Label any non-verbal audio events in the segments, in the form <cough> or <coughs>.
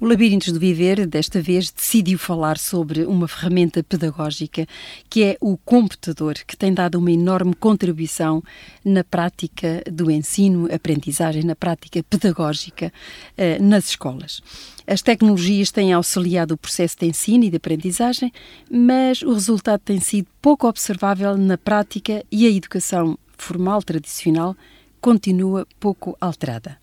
O Labirintos do Viver, desta vez, decidiu falar sobre uma ferramenta pedagógica que é o computador, que tem dado uma enorme contribuição na prática do ensino, aprendizagem, na prática pedagógica eh, nas escolas. As tecnologias têm auxiliado o processo de ensino e de aprendizagem, mas o resultado tem sido pouco observável na prática e a educação formal tradicional continua pouco alterada.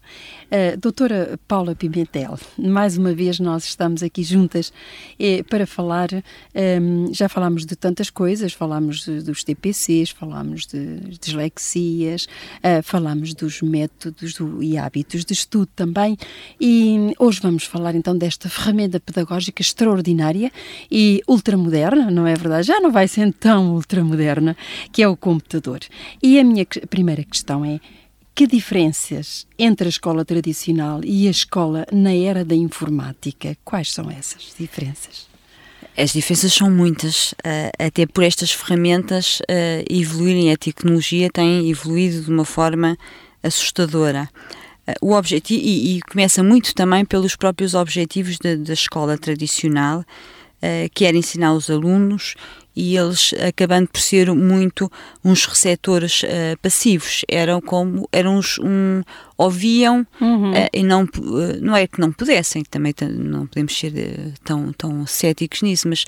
Uh, doutora Paula Pimentel, mais uma vez nós estamos aqui juntas eh, para falar, um, ehm, já falámos de tantas coisas, falámos dos TPCs, falámos de dislexias, uh, falámos dos métodos do, e hábitos de estudo também e hoje vamos falar então desta ferramenta pedagógica extraordinária e ultramoderna, não é verdade? Já não vai ser tão ultramoderna, que é o computador. E a minha primeira questão é que diferenças entre a escola tradicional e a escola na era da informática? Quais são essas diferenças? As diferenças são muitas, eh, até por estas ferramentas eh, evoluírem, a tecnologia tem evoluído de uma forma assustadora. Eh, o objetivo, e, e começa muito também pelos próprios objetivos da, da escola tradicional, que era ensinar os alunos e eles acabando por ser muito uns receptores uh, passivos eram como eram uns um, ouviam uhum. uh, e não uh, não é que não pudessem também não podemos ser tão tão céticos nisso mas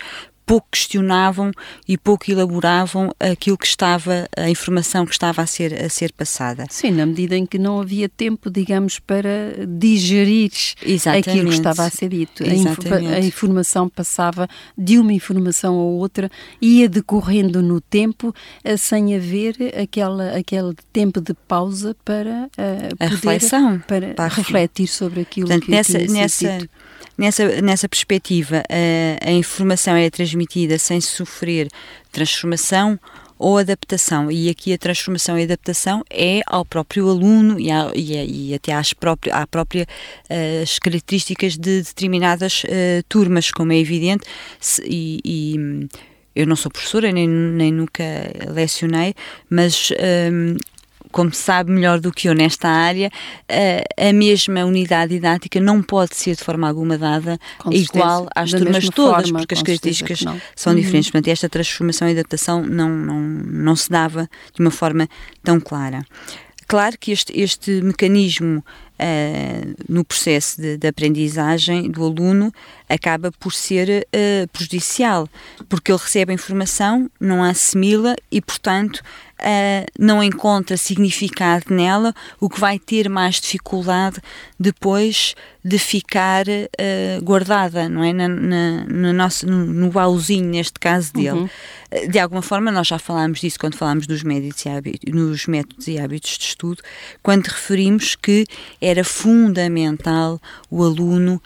pouco questionavam e pouco elaboravam aquilo que estava, a informação que estava a ser, a ser passada. Sim, na medida em que não havia tempo, digamos, para digerir Exatamente. aquilo que estava a ser dito. A, inf a, informação passava de uma informação a outra, ia decorrendo no tempo, uh, sem haver aquela, aquele tempo de pausa para uh, a reflexão, para, para refletir sobre aquilo Portanto, que nessa, tinha nessa, dito. Nessa, nessa perspectiva, a, a informação é transmitida sem sofrer transformação ou adaptação. E aqui a transformação e adaptação é ao próprio aluno e, e, a, e até às próprias, à própria, as características de determinadas uh, turmas, como é evidente, se, e, e, eu não sou professora, nem, nem nunca lecionei, mas um, como sabe melhor do que eu nesta área, a, a mesma unidade didática não pode ser de forma alguma dada igual às turmas todas, forma, porque as características são uhum. diferentes. Portanto, esta transformação e adaptação não, não, não se dava de uma forma tão clara. Claro que este, este mecanismo uh, no processo de, de, aprendizagem do aluno acaba por ser uh, prejudicial, porque ele recebe a informação, não a assimila e, portanto, uh, não encontra significado nela, o que vai ter mais dificuldade depois de ficar uh, guardada, não é? Na, na, no, nosso, no, no baúzinho, neste caso dele. Uhum. Uh, de alguma forma, nós já falámos disso quando falámos dos, e hábitos, nos métodos e hábitos de estudo, quando referimos que era fundamental o aluno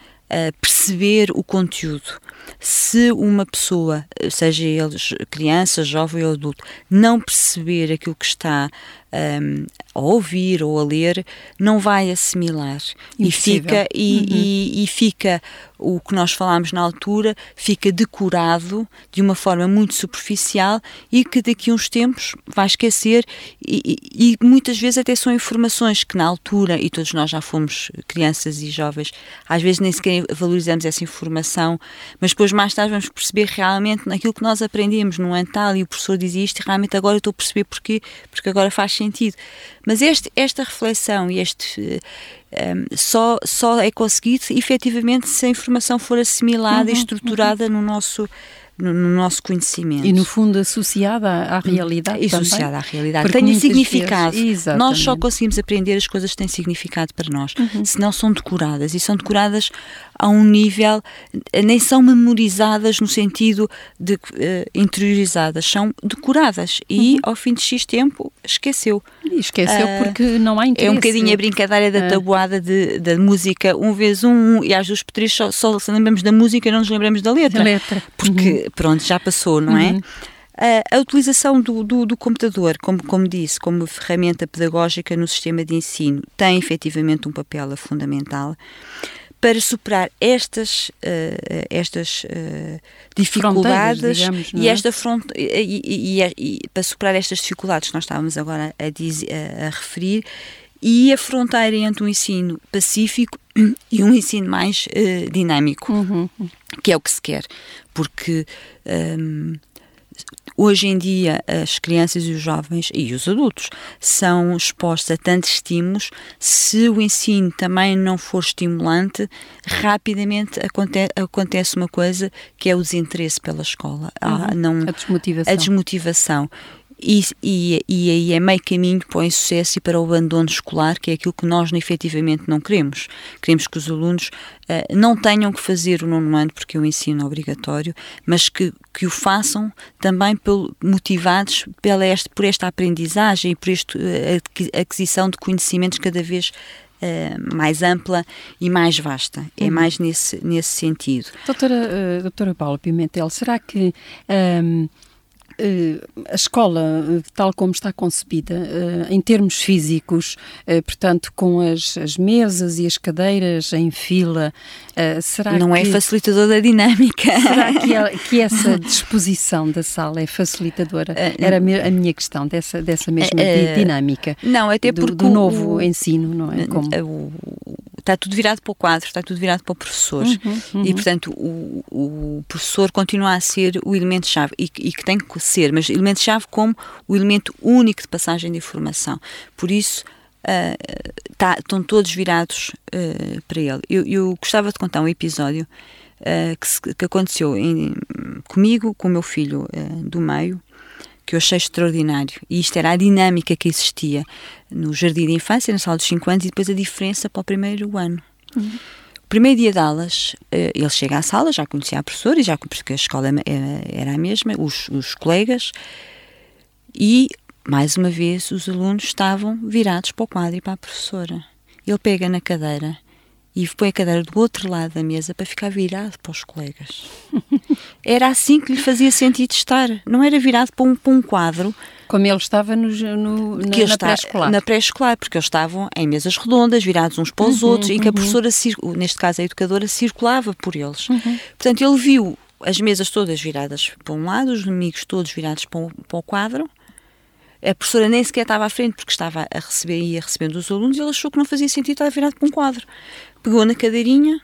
perceber o conteúdo. Se uma pessoa, seja ele criança, jovem ou adulto, não perceber aquilo que está um, a ouvir ou a ler, não vai assimilar e fica e, uhum. e, e, fica o que nós falámos na altura fica decorado de uma forma muito superficial e que daqui a uns tempos vai esquecer e, e, muitas vezes até são informações que na altura e todos nós já fomos crianças e jovens às vezes nem sequer valorizamos essa informação mas depois mais tarde vamos perceber realmente naquilo que nós aprendemos no ano tal e o professor dizia isto e realmente agora eu estou a perceber porquê porque agora faz sentido. Mas este, esta reflexão e este um, ehm, só, só é conseguido efetivamente se a informação for assimilada uhum, e estruturada uhum. no nosso no, no, nosso conhecimento. E, no fundo, associada à, à realidade. E associada à realidade. Porque Tem significado. Nós só conseguimos aprender as coisas que têm significado para nós, uhum. se não são decoradas. E são decoradas a um nível, nem são memorizadas no sentido de uh, interiorizadas, são decoradas. E, uhum. ao fim de X tempo, esqueceu. E esqueceu uh, porque não há interesse. É um bocadinho a brincadeira da tabuada de, da música, um vezes um, um e às duas por três só, só lembramos da música e não nos lembramos da letra. Da letra. Porque, uhum pronto, já passou, não é? Uhum. a, a utilização do, do, do, computador, como, como disse, como ferramenta pedagógica no sistema de ensino, tem efetivamente um papel fundamental para superar estas, uh, estas uh, dificuldades digamos, e é? esta front e, e, e, para superar estas dificuldades que nós estávamos agora a, dizer, a, a, referir e a fronteira entre um ensino pacífico e um ensino mais uh, dinâmico, uhum. que é o que se quer, porque um, Hoje em dia, as crianças e os jovens e os adultos são expostos a tantos estímulos. Se o ensino também não for estimulante, rapidamente aconte acontece uma coisa que é o desinteresse pela escola. Uhum. não, a desmotivação. A desmotivação. E, e, e, aí é meio caminho para o insucesso e para o abandono escolar, que é aquilo que nós efetivamente não queremos. Queremos que os alunos uh, não tenham que fazer o nono ano, porque é o ensino obrigatório, mas que, que o façam também pelo, motivados pela este, por esta aprendizagem e por esta uh, aquisição de conhecimentos cada vez Uh, mais ampla e mais vasta. É uhum. mais nesse, nesse sentido. Doutora, uh, doutora Paula Pimentel, será que um, eh, a escola, eh, tal como está concebida, eh, em termos físicos, portanto, com as, as mesas e as cadeiras em fila, será Não é que, é facilitador da dinâmica. Será que, <laughs> que, essa disposição da sala é facilitadora? Era a minha questão, dessa, dessa mesma dinâmica. Não, até do, porque. Do novo o, ensino, não é? Como... O, está tudo virado para o quadro, está tudo virado para o professor. Uhum, uhum. E, portanto, o, o, professor continua a ser o elemento-chave e, e, que tem que ser, mas elemento-chave como o elemento único de passagem de informação. Por isso, uh, tá, estão todos virados uh, para ele. Eu, eu, gostava de contar um episódio uh, que, se, que, aconteceu em, comigo, com o meu filho do meio, que eu achei extraordinário. E isto era a dinâmica que existia no jardim de infância, na sala dos 5 anos, e depois a diferença para o primeiro ano. Uhum. O primeiro dia de aulas, eh, ele chega à sala, já conhecia a professora, e já, porque a escola era a mesma, os, os colegas, e, mais uma vez, os alunos estavam virados para o quadro e para a professora. Ele pega na cadeira e põe a cadeira do outro lado da mesa para ficar virado para os colegas. <laughs> Era assim que lhe fazia sentido estar, não era virado para um, para um quadro. Como ele estava no, no na, na pré-escolar. Na pré-escolar, porque eles estavam em mesas redondas, virados uns para os uhum, outros, uhum. e que a uhum. professora, neste caso a educadora, circulava por eles. Uhum. Portanto, ele viu as mesas todas viradas para um lado, os amigos todos virados para, o, para o quadro, a professora nem sequer estava à frente porque estava a receber e ia recebendo os alunos e ele achou que não fazia sentido estar virado para um quadro. Pegou na cadeirinha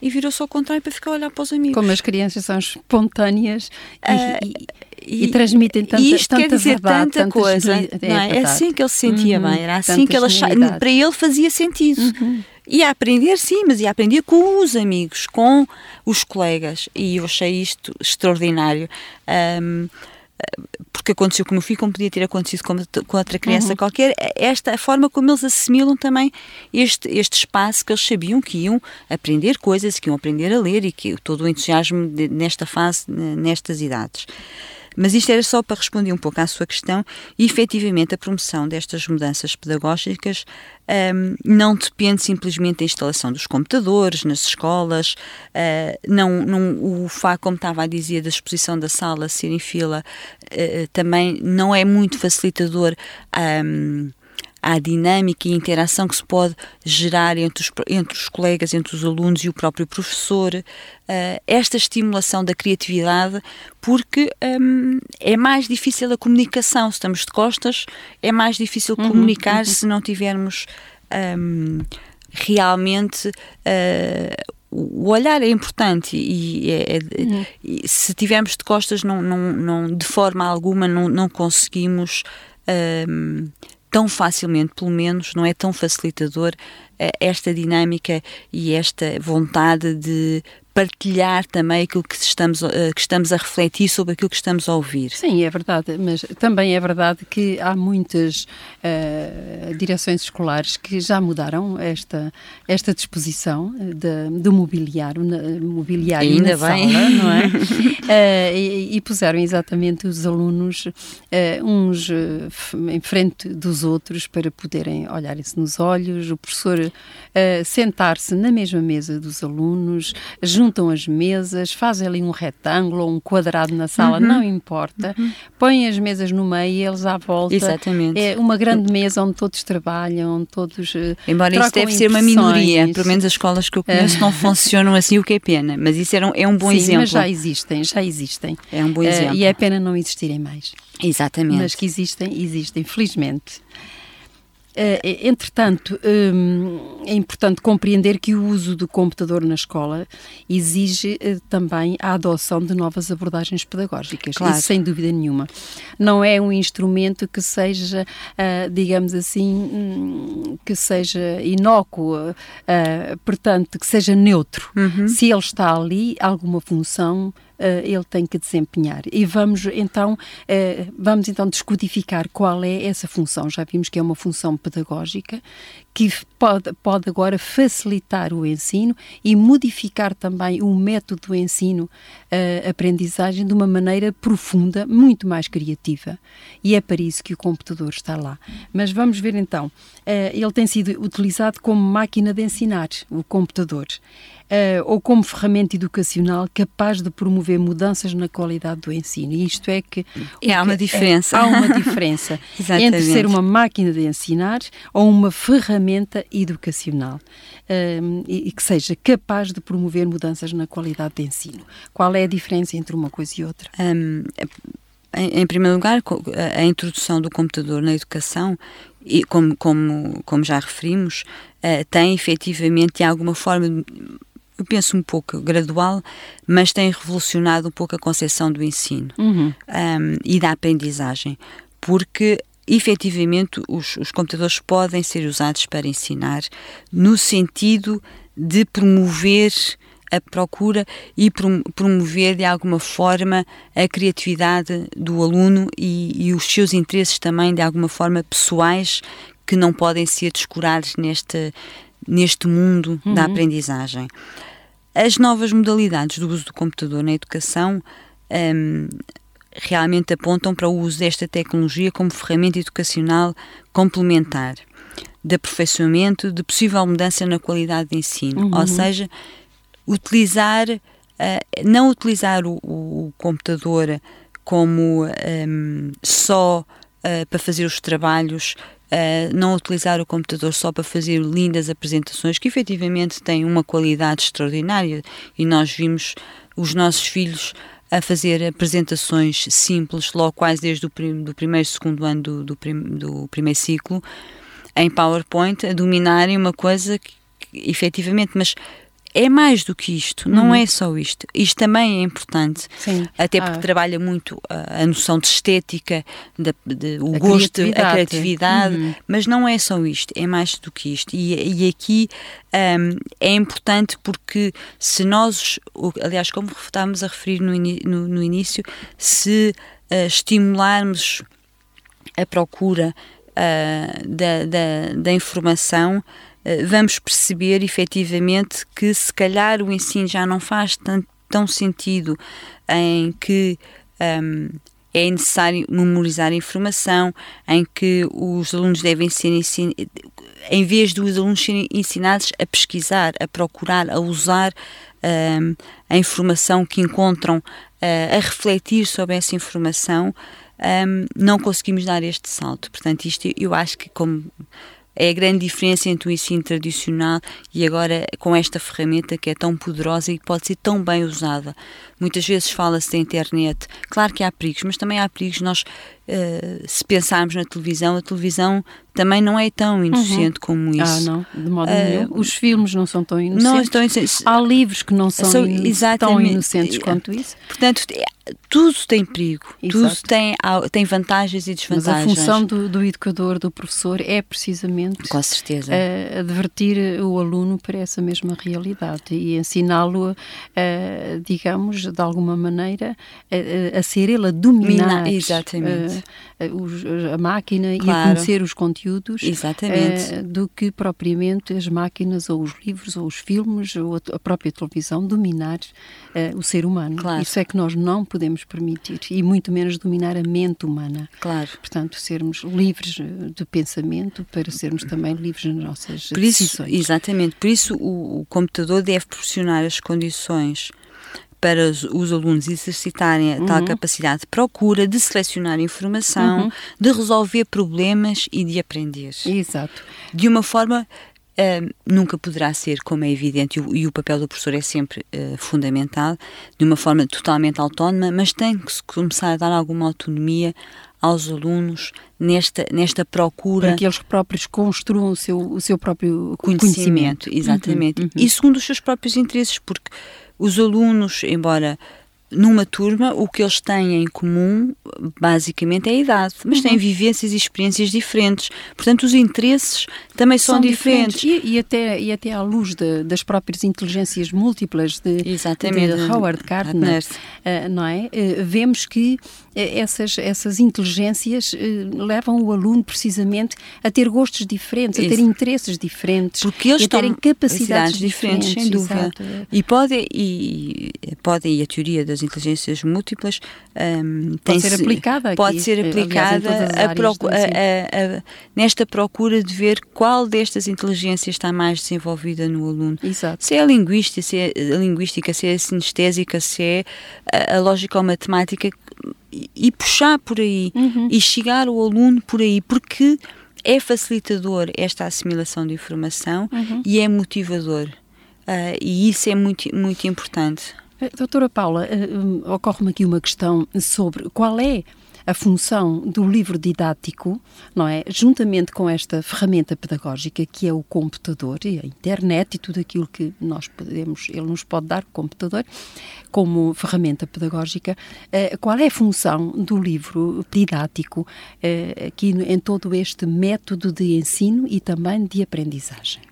e virou-se ao contrário para ficar a olhar para os amigos. Como as crianças são espontâneas uh, e, e, e, transmitem tanta, e isto quer dizer verdade, tanta coisa. É, é, é, assim que ele se sentia uhum, bem, era assim que ele achava. Para ele fazia sentido. Uhum. Ia aprender, sim, mas ia aprender com os amigos, com os colegas. E eu achei isto extraordinário. Um, porque aconteceu com o meu filho, como podia ter acontecido com, com outra criança uhum. qualquer, esta a forma como eles assimilam também este, este espaço que eles sabiam que iam aprender coisas, que iam aprender a ler e que todo o entusiasmo de, nesta fase, nestas idades. Mas isto era só para responder um pouco à sua questão e efetivamente a promoção destas mudanças pedagógicas um, não depende simplesmente da instalação dos computadores nas escolas, uh, não, não, o facto, como estava a dizer, da exposição da sala ser em fila uh, também não é muito facilitador. Um, à dinâmica e interação que se pode gerar entre os, entre os colegas, entre os alunos e o próprio professor, uh, esta estimulação da criatividade, porque um, é mais difícil a comunicação. Se estamos de costas, é mais difícil uhum, comunicar uhum. se não tivermos um, realmente. Uh, o olhar é importante e, é, é, uhum. e, se tivermos de costas não, não, não de forma alguma não, não conseguimos um, tão facilmente, pelo menos, não é tão facilitador eh, esta dinâmica e esta vontade de partilhar também aquilo que estamos, eh, que estamos a refletir sobre aquilo que estamos a ouvir. Sim, é verdade, mas também é verdade que há muitas uh, direções escolares que já mudaram esta, esta disposição de, do mobiliário, na, mobiliário Ainda na bem. sala, não é? uh, <laughs> e, e, puseram exatamente os alunos uh, uns em frente dos outros para poderem olharem-se nos olhos, o professor sentar-se na mesma mesa dos alunos, juntam as mesas, fazem ali um retângulo ou um quadrado na sala, uhum. não importa, uhum. põem as mesas no meio e eles à volta. Exatamente. É uma grande mesa onde todos trabalham, onde todos. Uh, Embora isso deve ser uma minoria, pelo menos as escolas que eu conheço não <laughs> funcionam assim, o que é pena, mas isso era um, é um bom Sim, exemplo. Mas já existem, já existem. É um bom exemplo. Uh, e é pena não existirem mais. Exatamente. Mas que existem, existem, felizmente. Uh, entretanto, um, é importante compreender que o uso do computador na escola exige uh, também a adoção de novas abordagens pedagógicas, claro. isso sem dúvida nenhuma. Não é um instrumento que seja, digamos assim, um, que seja inócuo, portanto, que seja neutro. Uhum. Se ele está ali, alguma função ele tem que desempenhar. E vamos então, uh, vamos então descodificar qual é essa função. Já vimos que é uma função pedagógica que pode, pode agora facilitar o ensino e modificar também o método do ensino, a uh, aprendizagem de uma maneira profunda, muito mais criativa. E é para isso que o computador está lá. Mas vamos ver então, ele tem sido utilizado como máquina de ensinar, o computador uh, ou como ferramenta educacional capaz de promover mudanças na qualidade do ensino. E isto é que. E há uma diferença. É, há uma diferença <laughs> entre ser uma máquina de ensinar ou uma ferramenta educacional uh, e, e que seja capaz de promover mudanças na qualidade de ensino. Qual é a diferença entre uma coisa e outra? Um, em, em, primeiro lugar, a, a introdução do computador na educação e como, como, como já referimos, uh, tem efetivamente de alguma forma eu penso um pouco gradual, mas tem revolucionado um pouco a concepção do ensino uhum. um, e da aprendizagem, porque efetivamente os, os computadores podem ser usados para ensinar no sentido de promover a procura e promover de alguma forma a criatividade do aluno e, e, os seus interesses também de alguma forma pessoais que não podem ser descurados neste, neste mundo uhum. da aprendizagem. As novas modalidades do uso do computador na educação um, realmente apontam para o uso desta tecnologia como ferramenta educacional complementar de aperfeiçoamento, de possível mudança na qualidade de ensino. Uhum. Ou seja, utilizar, uh, não utilizar o, o, computador como um, só uh, para fazer os trabalhos Uh, não utilizar o computador só para fazer lindas apresentações que efetivamente têm uma qualidade extraordinária e nós vimos os nossos filhos a fazer apresentações simples, logo quase desde o prim do primeiro, segundo ano do, do, prim do primeiro ciclo, em PowerPoint, a dominarem uma coisa que, efetivamente, mas é mais do que isto, não uhum. é só isto. Isto também é importante, Sim. até porque ah. trabalha muito a, a, noção de estética, de, de o a gosto, criatividade. a criatividade, uhum. mas não é só isto, é mais do que isto. E, e aqui um, é importante porque se nós, aliás, como estávamos a referir no, no, no início, se uh, estimularmos a procura uh, da, da, da informação, vamos perceber efetivamente que se calhar o ensino já não faz tão, tão sentido em que um, é necessário memorizar informação, em que os alunos devem ser ensinados, em vez dos alunos serem ensinados a pesquisar, a procurar, a usar um, a informação que encontram, uh, a refletir sobre essa informação, um, não conseguimos dar este salto. Portanto, isto eu acho que, como é a grande diferença entre o ensino tradicional e agora com esta ferramenta que é tão poderosa e pode ser tão bem usada. Muitas vezes fala-se da internet. Claro que há perigos, mas também há perigos. Nós, uh, se pensarmos na televisão, a televisão também não é tão inocente uhum. como ah, isso. Ah, não, de modo uh, nenhum. Os filmes não são tão inocentes. Não, estão inocentes. Há livros que não são, são in tão inocentes quanto isso. Portanto, é, tudo tem perigo, Exato. tudo tem, tem vantagens e desvantagens. Mas a função do, do educador, do professor, é precisamente Com certeza. Uh, advertir o aluno para essa mesma realidade e ensiná-lo, uh, digamos, de alguma maneira, a, a ser ele a dominar Mina, exatamente. A, a máquina claro. e a conhecer os conteúdos uh, do que propriamente as máquinas ou os livros ou os filmes ou a, própria televisão dominar uh, o ser humano. Claro. Isso é que nós não podemos permitir e muito menos dominar a mente humana. Claro. Portanto, sermos livres de pensamento para sermos também livres nas nossas por isso, decisões. Exatamente. Por isso o, o computador deve proporcionar as condições para os, os, alunos exercitarem a uhum. tal capacidade de procura, de selecionar informação, uhum. de resolver problemas e de aprender. Exato. De uma forma Uh, nunca poderá ser, como é evidente, e o, e o papel do professor é sempre uh, fundamental, de uma forma totalmente autónoma, mas tem que se começar a dar alguma autonomia aos alunos nesta, nesta procura. Para que eles próprios construam o seu, o seu próprio conhecimento. conhecimento. Exatamente. Uhum, uhum. E segundo os seus próprios interesses, porque os alunos, embora numa turma, o que eles têm em comum, basicamente, é a idade, mas uhum. têm vivências e experiências diferentes. Portanto, os interesses também são, são diferentes. diferentes. E, e, até, e até à luz de, das próprias inteligências múltiplas de, Exatamente. de Howard Gardner, uh, não é? Uh, vemos que essas, essas inteligências uh, levam o aluno precisamente a ter gostos diferentes, Isso. a ter interesses diferentes, Porque eles a terem capacidades diferentes, diferentes, sem dúvida. Exato. E pode e pode e a teoria das inteligências múltiplas um, pode ser aplicada aqui, pode ser aplicada aliás, a procu a, a, nesta procura de ver qual destas inteligências está mais desenvolvida no aluno. Exato. Se é a linguística, se é a linguística, se é a sinestésica, se é a, a lógica ou matemática e, puxar por aí uhum. e chegar ao aluno por aí, porque é facilitador esta assimilação de informação uhum. e é motivador. Uh, e isso é muito, muito importante. Eh, doutora Paula, uh, ocorre-me aqui uma questão sobre qual é a função do livro didático, não é? Juntamente com esta ferramenta pedagógica que é o computador e a internet e tudo aquilo que nós podemos, ele nos pode dar, o computador, como ferramenta pedagógica, eh, qual é a função do livro didático eh, aqui em todo este método de ensino e também de aprendizagem?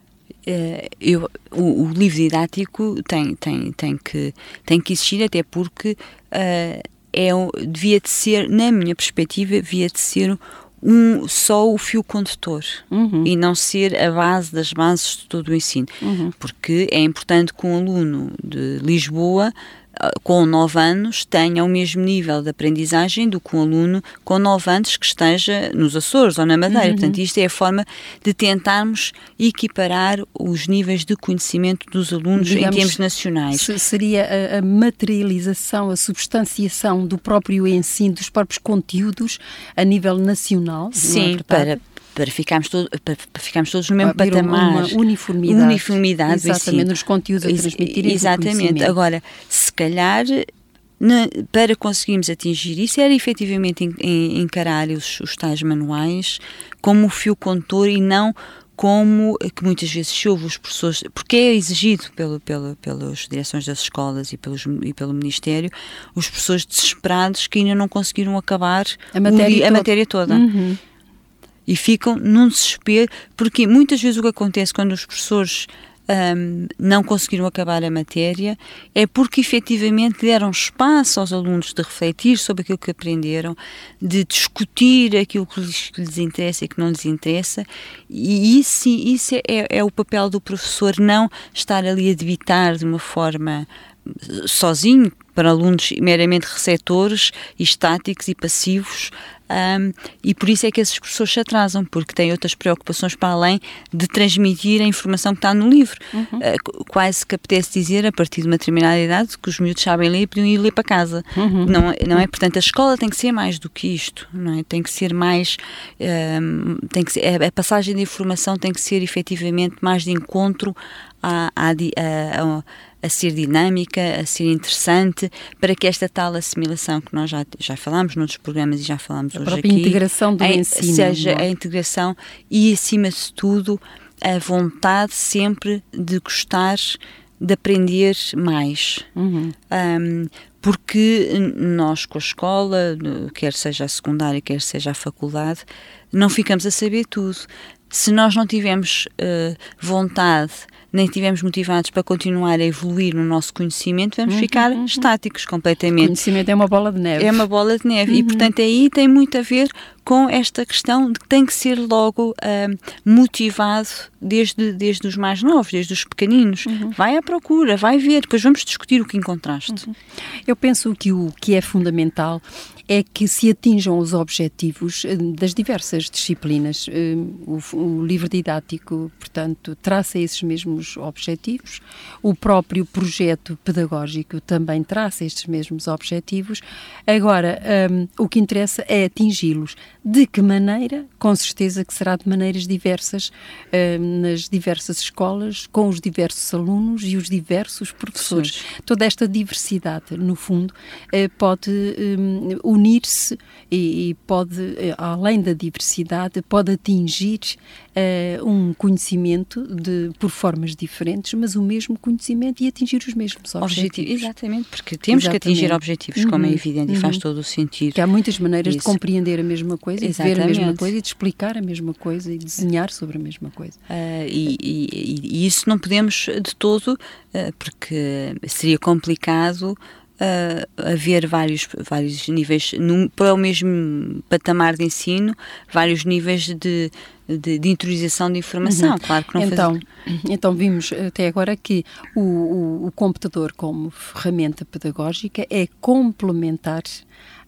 Uh, eu, o, o, livro didático tem, tem, tem, que, tem que existir, até porque uh, é, devia de ser, na minha perspectiva, devia de ser um, só o fio condutor uhum. e não ser a base das bases de todo o ensino. Uhum. Porque é importante que um aluno de Lisboa com 9 anos tenha o mesmo nível de aprendizagem do que um aluno com 9 anos que esteja nos Açores ou na Madeira. Uhum. Portanto, isto é a forma de tentarmos equiparar os níveis de conhecimento dos alunos Digamos, em termos nacionais. Seria a, a materialização, a substanciação do próprio ensino, dos próprios conteúdos a nível nacional? É Sim, é para para ficarmos, todo, para, para ficarmos todos no mesmo patamar. Uma uniformidade. Uniformidade. Exatamente, nos conteúdos a transmitir. Exatamente. Agora, se calhar para conseguirmos atingir isso era efetivamente encarar os, os tais manuais como o fio condutor e não como que muitas vezes se ouve os professores, porque é exigido pelo, pelo, pelas direções das escolas e, pelos, e pelo Ministério, os professores desesperados que ainda não conseguiram acabar a matéria, a matéria toda. Uhum e ficam num desespero, porque muitas vezes o que acontece quando os professores um, não conseguiram acabar a matéria é porque efetivamente deram espaço aos alunos de refletir sobre aquilo que aprenderam, de discutir aquilo que lhes, que lhes interessa e que não lhes interessa, e isso, isso é, é o papel do professor, não estar ali a debitar de uma forma sozinho para alunos meramente receptores, estáticos e passivos, um, e por isso é que esses professores se atrasam, porque têm outras preocupações para além de transmitir a informação que está no livro. Uhum. Uh, quase que apetece dizer, a partir de uma determinada idade, que os miúdos sabem ler e podiam ir ler para casa. Uhum. Não, é, não é? Portanto, a escola tem que ser mais do que isto, não é? Tem que ser mais. Um, tem que ser, a, passagem de informação tem que ser efetivamente mais de encontro à, à, à, a ser dinâmica, a ser interessante, para que esta tal assimilação que nós já, já falámos noutros programas e já falámos a hoje aqui, integração do a, ensino, seja é? a integração e, acima de tudo, a vontade sempre de gostar de aprender mais. Uhum. Um, porque nós com a escola, quer seja a secundária, quer seja a faculdade, não ficamos a saber tudo se nós não tivermos uh, vontade nem estivermos motivados para continuar a evoluir no nosso conhecimento, vamos uhum, ficar uhum. estáticos completamente. O conhecimento é uma bola de neve. É uma bola de neve. Uhum. E, portanto, aí tem muito a ver com esta questão de que tem que ser logo uh, motivado desde, desde os mais novos, desde os pequeninos. Uhum. Vai à procura, vai ver, depois vamos discutir o que encontraste. Uhum. Eu penso que o que é fundamental é que se atinjam os objetivos eh, das diversas disciplinas. Eh, o, o livro didático, portanto, traça esses mesmos objetivos, o próprio projeto pedagógico também traça estes mesmos objetivos. Agora, um, o que interessa é atingi-los. De que maneira? Com certeza que será de maneiras diversas, um, nas diversas escolas, com os diversos alunos e os diversos professores. Sim. Toda esta diversidade, no fundo, uh, pode um, unir-se e, e, pode, eh, além da diversidade, pode atingir uh, um conhecimento de, por formas diferentes, mas o mesmo conhecimento e atingir os mesmos objetivos. Exatamente, porque temos Exatamente. que atingir objetivos, como é uhum. evidente, uhum. e faz uhum. todo o sentido. Que há muitas maneiras Isso. de compreender a mesma coisa, Exatamente. de ver a mesma coisa, e de explicar a mesma coisa e desenhar sobre a mesma coisa. Uh, e, e, e, isso não podemos de todo, uh, porque seria complicado uh, haver vários, vários níveis, num, para o mesmo patamar de ensino, vários níveis de, de, de intronização de informação. Uhum. Claro que não então, faz... <coughs> então, vimos até agora que o, o, o computador, como ferramenta pedagógica, é complementar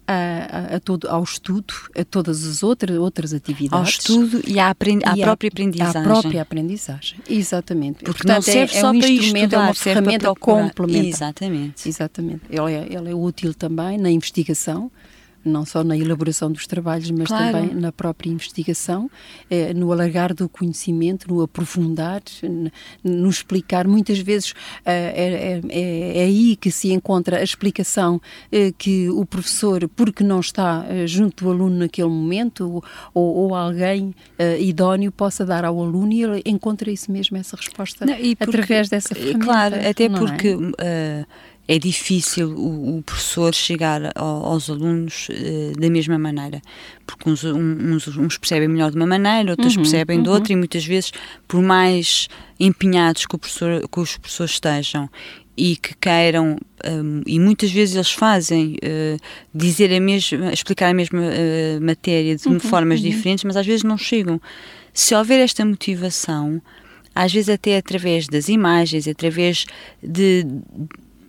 a, a, todo, ao estudo, a todas as outras, outras atividades. Ao estudo e à, aprend, à e própria aprendizagem. À própria aprendizagem, exatamente. Porque Portanto, não serve é, só é um para instrumento, estudar, é uma ferramenta complementar. Exatamente. Exatamente. Ela é, ela é útil também na investigação, não só na elaboração dos trabalhos, mas claro. também na própria investigação, eh, no alargar do conhecimento, no aprofundar, no explicar. Muitas vezes eh, é, é, é, aí que se encontra a explicação eh, que o professor, porque não está eh, junto do aluno naquele momento, ou, ou alguém idóneo, possa dar ao aluno e ele encontra isso mesmo, essa resposta, não, porque, através dessa ferramenta. Claro, até é? porque. É? É difícil o, o professor chegar ao, aos alunos uh, da mesma maneira, porque uns, uns, uns, percebem melhor de uma maneira, outros uhum, percebem uhum. de outra, e muitas vezes, por mais empenhados que, professor, que os professores estejam e que queiram, um, e muitas vezes eles fazem, uh, dizer a mesma, explicar a mesma uh, matéria de uhum, formas uhum. diferentes, mas às vezes não chegam. Se houver esta motivação, às vezes até através das imagens, através de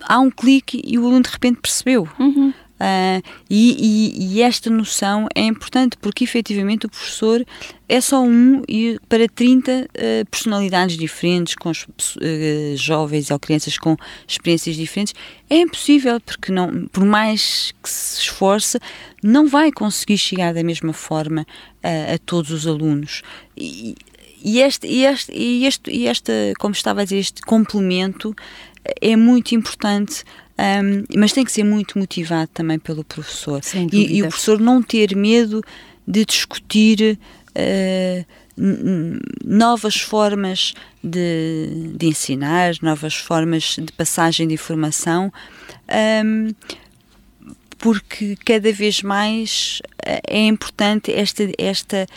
há um clique e o aluno de repente percebeu. Uhum. Uh, e, e, e, esta noção é importante porque efetivamente o professor é só um e para 30 uh, ah, personalidades diferentes, com uh, jovens ou crianças com experiências diferentes, é impossível porque não, por mais que se esforce, não vai conseguir chegar da mesma forma a todos os alunos. E, e este, e, este, e, este, e esta, como estava a dizer, este complemento é muito importante. Um, mas tem que ser muito motivado também pelo professor. E, e, o professor não ter medo de discutir uh, novas formas de, de, ensinar, novas formas de passagem de informação, um, porque cada vez mais eh, é importante esta, esta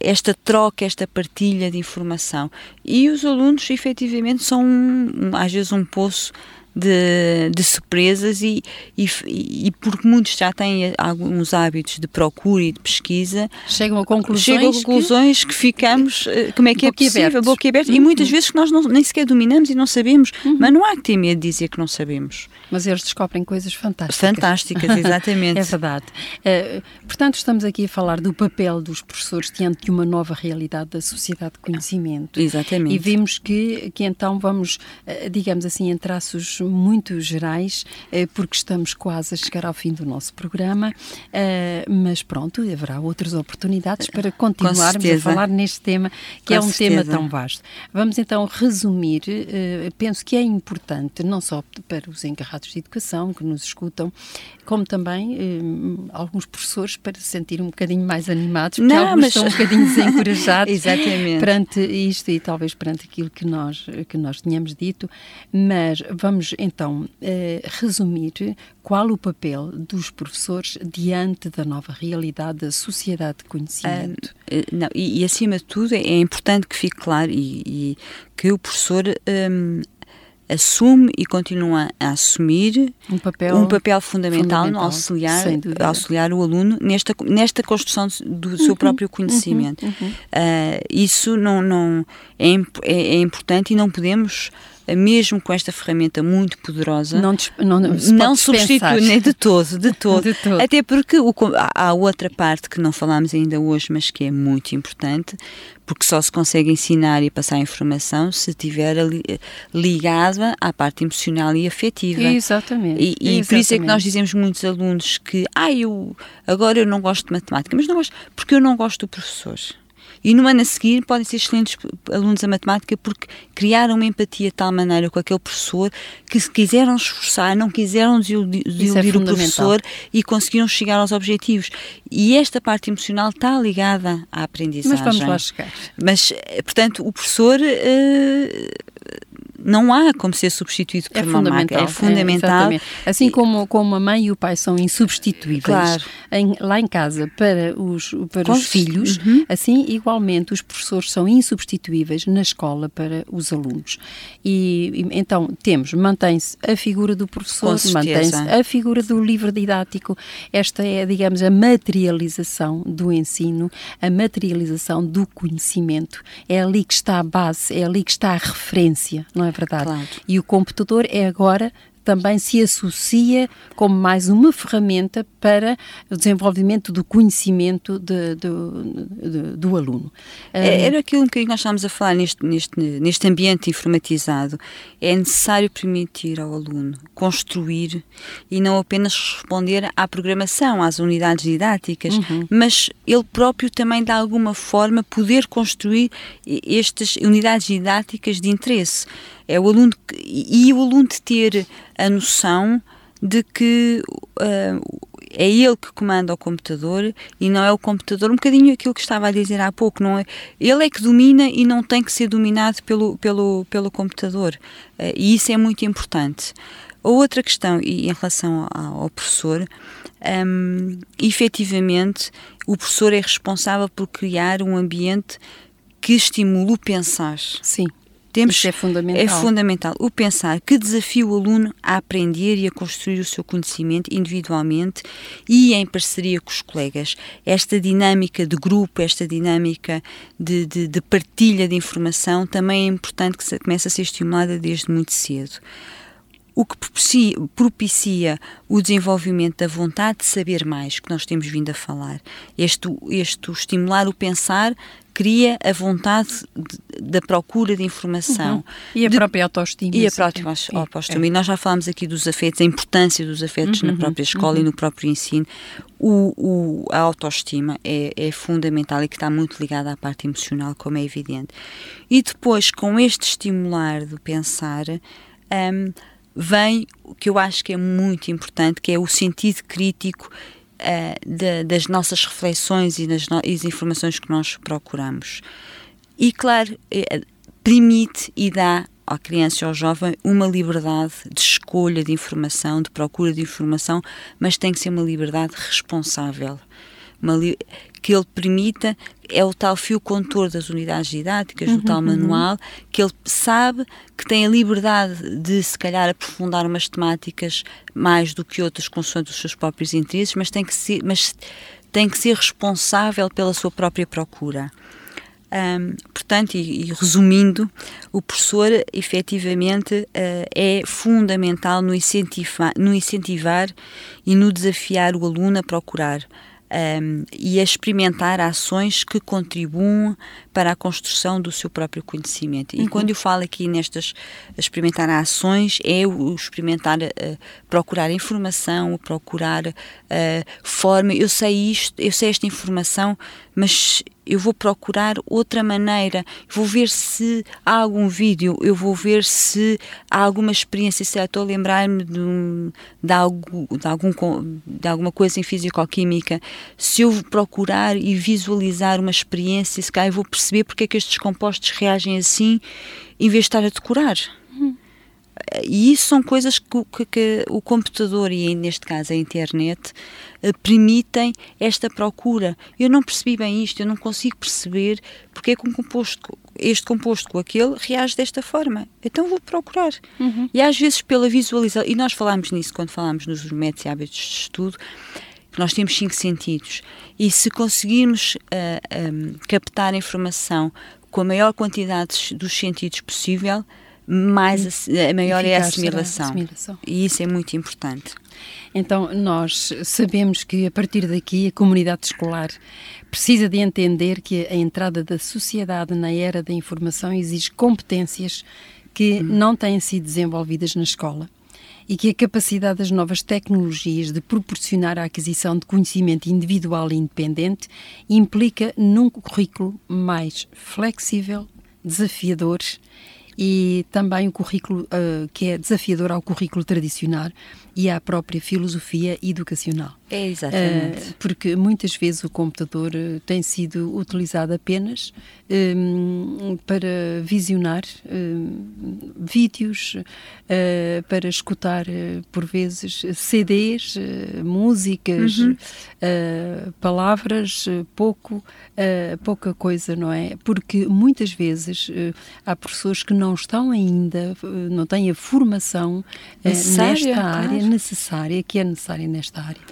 esta troca, esta partilha de informação. E os alunos, efetivamente, são um, às vezes um poço de, de surpresas e, e, e, porque muitos já têm alguns hábitos de procura e de pesquisa chegam a conclusões, chegam a conclusões que, que ficamos eh, como é que é possível, boca aberta uhum. e muitas vezes que nós não, nem sequer dominamos e não sabemos, uhum. mas não há que ter medo de dizer que não sabemos. Mas eles descobrem coisas fantásticas. Fantásticas, <laughs> exatamente. é verdade. Uh, portanto, estamos aqui a falar do papel dos professores diante de uma nova realidade da sociedade de conhecimento. Exatamente. E vimos que, que então vamos, uh, digamos assim, em traços muito gerais, uh, porque estamos quase a chegar ao fim do nosso programa, mas pronto, haverá outras oportunidades para continuarmos a falar neste tema, que Com é um certeza. tema tão vasto. Vamos então resumir, penso que é importante, não só para os encarregados quadros de educação que nos escutam, como também eh, alguns professores para se sentir um bocadinho mais animados, porque Não, alguns mas... estão um bocadinho <laughs> desencorajados perante isto e talvez perante aquilo que nós, que nós tínhamos dito. Mas vamos então eh, resumir qual o papel dos professores diante da nova realidade da sociedade de conhecimento. Uh, não, e, e, acima de tudo é importante que fique claro e, e que o professor um, assume e continua a assumir um papel, um papel fundamental, fundamental no auxiliar, auxiliar o aluno nesta, nesta construção do uhum, seu próprio uhum, conhecimento. Uhum, uhum. Uh, isso não, não é, é, é importante e não podemos mesmo com esta ferramenta muito poderosa, não, não, não, substitui nem de todo, de <laughs> todo. de todo. Até porque o, há outra parte que não falámos ainda hoje, mas que é muito importante, porque só se consegue ensinar e passar informação se estiver ligada à parte emocional e afetiva. Exatamente. E, e Exatamente. por isso é que nós dizemos muitos alunos que, ah, eu agora eu não gosto de matemática, mas não gosto porque eu não gosto do professor. E no ano a seguir podem ser excelentes alunos a matemática porque criaram uma empatia de tal maneira com aquele professor que se quiseram esforçar, não quiseram desiludir é o professor e conseguiram chegar aos objetivos. E esta parte emocional está ligada à aprendizagem. Mas vamos lá chegar. Mas, eh, portanto, o professor. Uh, não há como ser substituído por é uma máquina. É fundamental. É, assim como, como a mãe e o pai são insubstituíveis claro. em, lá em casa para os, para os filhos, uhum. assim igualmente os professores são insubstituíveis na escola para os alunos. E, e então temos, mantém-se a figura do professor, mantém-se a figura do livro didático. Esta é, digamos, a materialização do ensino, a materialização do conhecimento. É ali que está a base, é ali que está a referência, não é? Verdade? Claro. E o computador é agora também se associa como mais uma ferramenta para o desenvolvimento do conhecimento de, de, de, do aluno. É, era aquilo que nós estávamos a falar neste, neste, neste ambiente informatizado. É necessário permitir ao aluno construir e não apenas responder à programação, às unidades didáticas, uhum. mas ele próprio também, de alguma forma, poder construir estas unidades didáticas de interesse. É o aluno que, e o aluno de ter a noção de que uh, é ele que comanda o computador e não é o computador, um bocadinho aquilo que estava a dizer há pouco, não é? Ele é que domina e não tem que ser dominado pelo, pelo, pelo computador. Uh, e isso é muito importante. A outra questão, e em relação ao, ao professor, um, efetivamente, o professor é responsável por criar um ambiente que estimule o pensar. Sim. Temos, Isso é fundamental. É fundamental. O pensar que desafia o aluno a aprender e a construir o seu conhecimento individualmente e em parceria com os colegas. Esta dinâmica de grupo, esta dinâmica de, de, de partilha de informação também é importante que comece a ser estimulada desde muito cedo o que propicia, propicia, o desenvolvimento da vontade de saber mais, que nós temos vindo a falar. Este, este estimular o pensar cria a vontade da procura de informação. Uhum. E a de, própria autoestima. E a própria autoestima. É. E nós já falámos aqui dos afetos, a importância dos afetos uhum. na própria escola uhum. e no próprio ensino. O, o, a autoestima é, é, fundamental e que está muito ligada à parte emocional, como é evidente. E depois, com este estimular do pensar, um, vem o que eu acho que é muito importante, que é o sentido crítico uh, de, das nossas reflexões e das, no, e das informações que nós procuramos. E, claro, uh, permite e dá à criança e ao jovem uma liberdade de escolha de informação, de procura de informação, mas tem que ser uma liberdade responsável. Uma li que ele permita, é o tal fio condutor das unidades didáticas, uhum, do tal uhum. manual, uhum. que ele sabe que tem a liberdade de, se calhar, aprofundar umas temáticas mais do que outras, consoante os seus próprios interesses, mas tem que ser, mas tem que ser responsável pela sua própria procura. Portanto, e, e, resumindo, o professor efetivamente uh, é fundamental no incentivar, no incentivar e no desafiar o aluno a procurar um, e a experimentar ações que contribuam para a construção do seu próprio conhecimento. E uhum. quando eu falo aqui nestas experimentar ações, é o experimentar, uh, procurar informação, procurar uh, forma. Eu sei isto, eu sei esta informação, mas eu vou procurar outra maneira, vou ver se há algum vídeo, eu vou ver se há alguma experiência, se estou a lembrar-me de, de, algo, de, algum, de alguma coisa em físico-química, se eu procurar e visualizar uma experiência, se calhar eu vou perceber porque é que estes compostos reagem assim, em vez de estar a decorar. E isso são coisas que, que, que, o computador e, neste caso, a internet uh, permitem esta procura. Eu não percebi bem isto, eu não consigo perceber porque é que um composto, este composto com aquele reage desta forma. Então vou procurar. Uhum. E às vezes, pela visualização, e nós falámos nisso quando falámos nos métodos e hábitos de estudo, nós temos cinco sentidos e se conseguirmos uh, eh, um, eh, captar a informação com a maior quantidade dos sentidos possível, mais a, a maior é a assimilação. assimilação. E isso é muito importante. Então, nós sabemos que a partir daqui a comunidade escolar precisa de entender que a entrada da sociedade na era da informação exige competências que hum. não têm sido desenvolvidas na escola e que a capacidade das novas tecnologias de proporcionar a aquisição de conhecimento individual e independente implica num currículo mais flexível, desafiador e também o currículo uh, que é desafiador ao currículo tradicional e à própria filosofia educacional. É exatamente. Uh, porque muitas vezes o computador uh, tem sido utilizado apenas um, para visionar um, vídeos, uh, para escutar, por vezes, CDs, músicas, uhum. palavras, pouco, pouca coisa, não é? Porque muitas vezes há professores que não estão ainda, não têm a formação nesta área claro. necessária, que é necessária nesta área.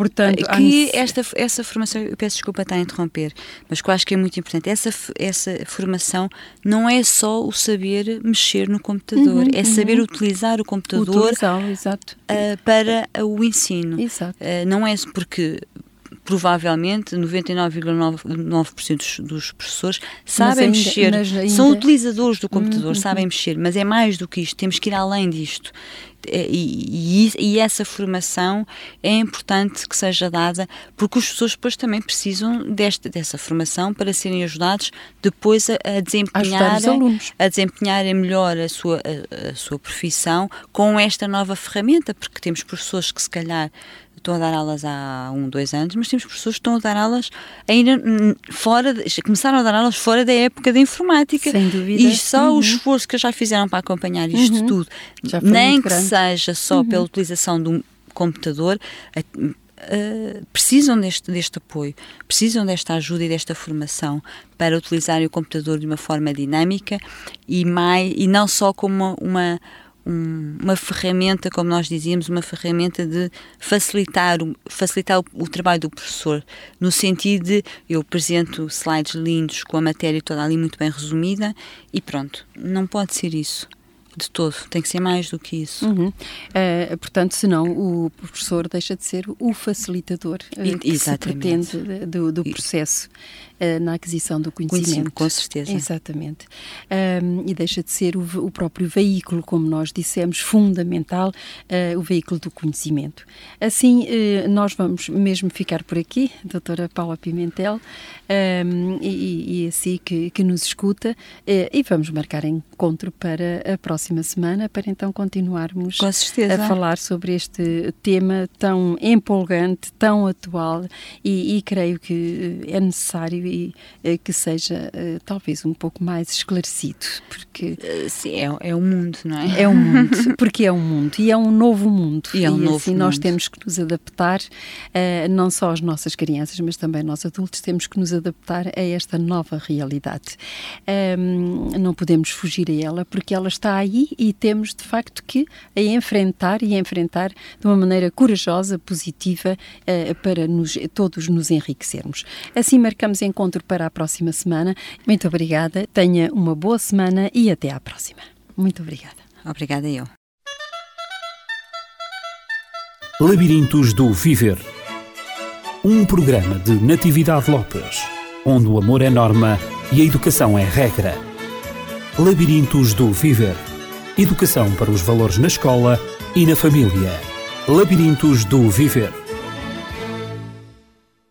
Portanto, que esta, essa formação, eu peço desculpa estar a interromper, mas que eu acho que é muito importante, essa, essa formação não é só o saber mexer no computador, uhum, é saber uhum. utilizar o computador uh, para o ensino. Exato. Uh, não é porque provavelmente 99,9% dos, dos professores sabem ainda, mexer, ainda... são utilizadores do computador, uhum. sabem mexer, mas é mais do que isto, temos que ir além disto. É, e, e, essa formação é importante que seja dada porque os professores depois também precisam desta, dessa formação para serem ajudados depois a, a desempenhar a desempenharem melhor a sua, a, a sua profissão com esta nova ferramenta porque temos professores que se calhar estão a dar aulas há um, dois anos, mas temos professores que estão a dar aulas ainda fora, de, começaram a dar aulas fora da época da informática. Sem dúvida. E só uhum. o esforço que já fizeram para acompanhar isto uhum. tudo, nem que grande. seja só uhum. pela utilização de um computador, Uh, precisam deste, deste apoio, precisam desta ajuda e desta formação para utilizarem o computador de uma forma dinâmica e, mais, e não só como uma, uma um, uma ferramenta, como nós dizíamos, uma ferramenta de facilitar, facilitar o, o, trabalho do professor, no sentido de eu apresento slides lindos com a matéria toda ali muito bem resumida e pronto, não pode ser isso de todo, tem que ser mais do que isso. Uhum. Uh, portanto, senão o professor deixa de ser o facilitador uh, que se pretende do, do processo uh, na aquisição do conhecimento. com certeza. Exatamente. Um, e deixa de ser o, o, próprio veículo, como nós dissemos, fundamental, uh, o veículo do conhecimento. Assim, uh, nós vamos mesmo ficar por aqui, doutora Paula Pimentel, um, e, e, assim que, que nos escuta, e vamos marcar encontro para a próxima semana, para então continuarmos a falar sobre este tema tão empolgante, tão atual, e, e creio que é necessário e eh, que seja eh, talvez um pouco mais esclarecido, porque eh, sim, é, é um mundo, não é? É um mundo, <laughs> porque é um mundo e é um novo mundo e, é um e novo assim mundo. nós temos que nos adaptar, não só as nossas crianças, mas também nós adultos temos que nos adaptar a esta nova realidade. não podemos fugir a ela porque ela está aí e temos de facto que a enfrentar e a enfrentar de uma maneira corajosa, positiva, para nos, todos nos enriquecermos. Assim marcamos em encontro para a próxima semana. Muito obrigada, tenha uma boa semana e até à próxima. Muito obrigada. Obrigada eu. Labirintos do Viver. Um programa de Natividade Lopes, onde o amor é norma e a educação é regra. Labirintos do Viver. Educação para os valores na escola e na família. Labirintos do Viver.